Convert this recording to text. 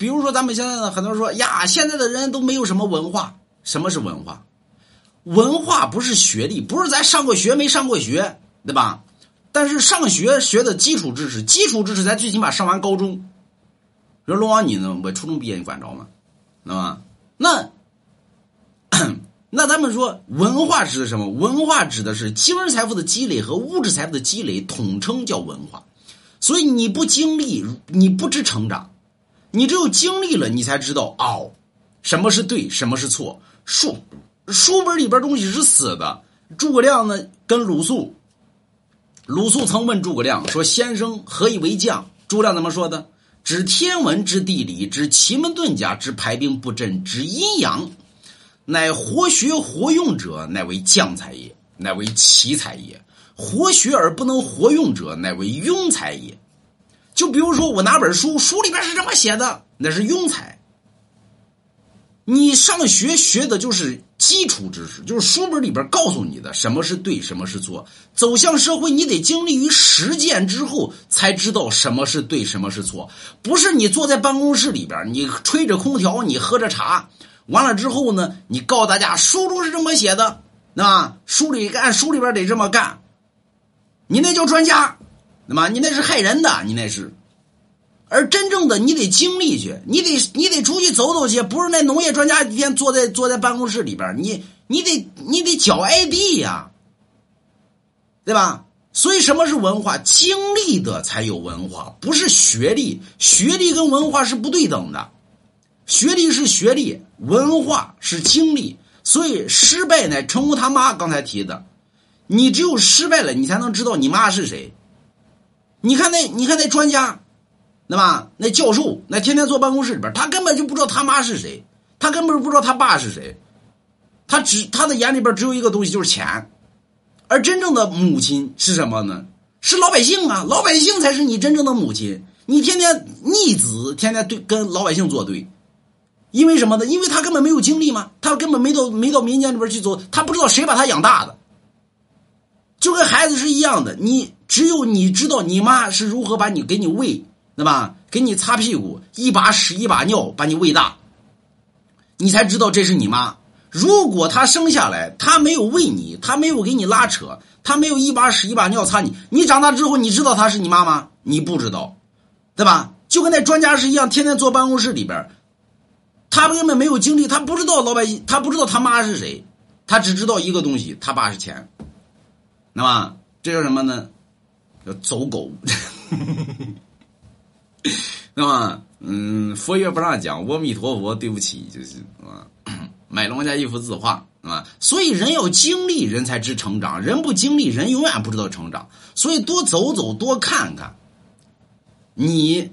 比如说咱们现在呢，很多人说呀，现在的人都没有什么文化。什么是文化？文化不是学历，不是咱上过学没上过学，对吧？但是上学学的基础知识，基础知识咱最起码上完高中。说龙王你呢？我初中毕业你管着吗？对吧？那 那咱们说文化指的什么？文化指的是精神财富的积累和物质财富的积累，统称叫文化。所以你不经历，你不知成长。你只有经历了，你才知道哦，什么是对，什么是错。书书本里边东西是死的。诸葛亮呢，跟鲁肃，鲁肃曾问诸葛亮说：“先生何以为将？”诸葛亮怎么说的？知天文，知地理，知奇门遁甲，知排兵布阵，知阴阳，乃活学活用者，乃为将才也，乃为奇才也。活学而不能活用者，乃为庸才也。就比如说，我拿本书，书里边是这么写的，那是庸才。你上学学的就是基础知识，就是书本里边告诉你的什么是对，什么是错。走向社会，你得经历于实践之后，才知道什么是对，什么是错。不是你坐在办公室里边，你吹着空调，你喝着茶，完了之后呢，你告诉大家书中是这么写的，那书里按书里边得这么干。你那叫专家，对吧？你那是害人的，你那是。而真正的你得经历去，你得你得出去走走去，不是那农业专家一天坐在坐在办公室里边，你你得你得脚挨地呀，对吧？所以什么是文化？经历的才有文化，不是学历。学历跟文化是不对等的，学历是学历，文化是经历。所以失败乃成功他妈刚才提的，你只有失败了，你才能知道你妈是谁。你看那你看那专家。对吧？那教授那天天坐办公室里边，他根本就不知道他妈是谁，他根本不知道他爸是谁，他只他的眼里边只有一个东西就是钱，而真正的母亲是什么呢？是老百姓啊！老百姓才是你真正的母亲。你天天逆子，天天对跟老百姓作对，因为什么呢？因为他根本没有经历嘛，他根本没到没到民间里边去走，他不知道谁把他养大的，就跟孩子是一样的。你只有你知道你妈是如何把你给你喂。对吧？给你擦屁股，一把屎一把尿把你喂大，你才知道这是你妈。如果她生下来，她没有喂你，她没有给你拉扯，她没有一把屎一把尿擦你，你长大之后，你知道她是你妈吗？你不知道，对吧？就跟那专家是一样，天天坐办公室里边，他根本没有经历，他不知道老百姓，他不知道他妈是谁，他只知道一个东西，他爸是钱，那么这叫什么呢？叫走狗。那么，嗯，佛爷不让讲，阿弥陀佛，对不起，就是啊，买龙家一幅字画，啊，所以人要经历，人才知成长；人不经历，人永远不知道成长。所以多走走，多看看，你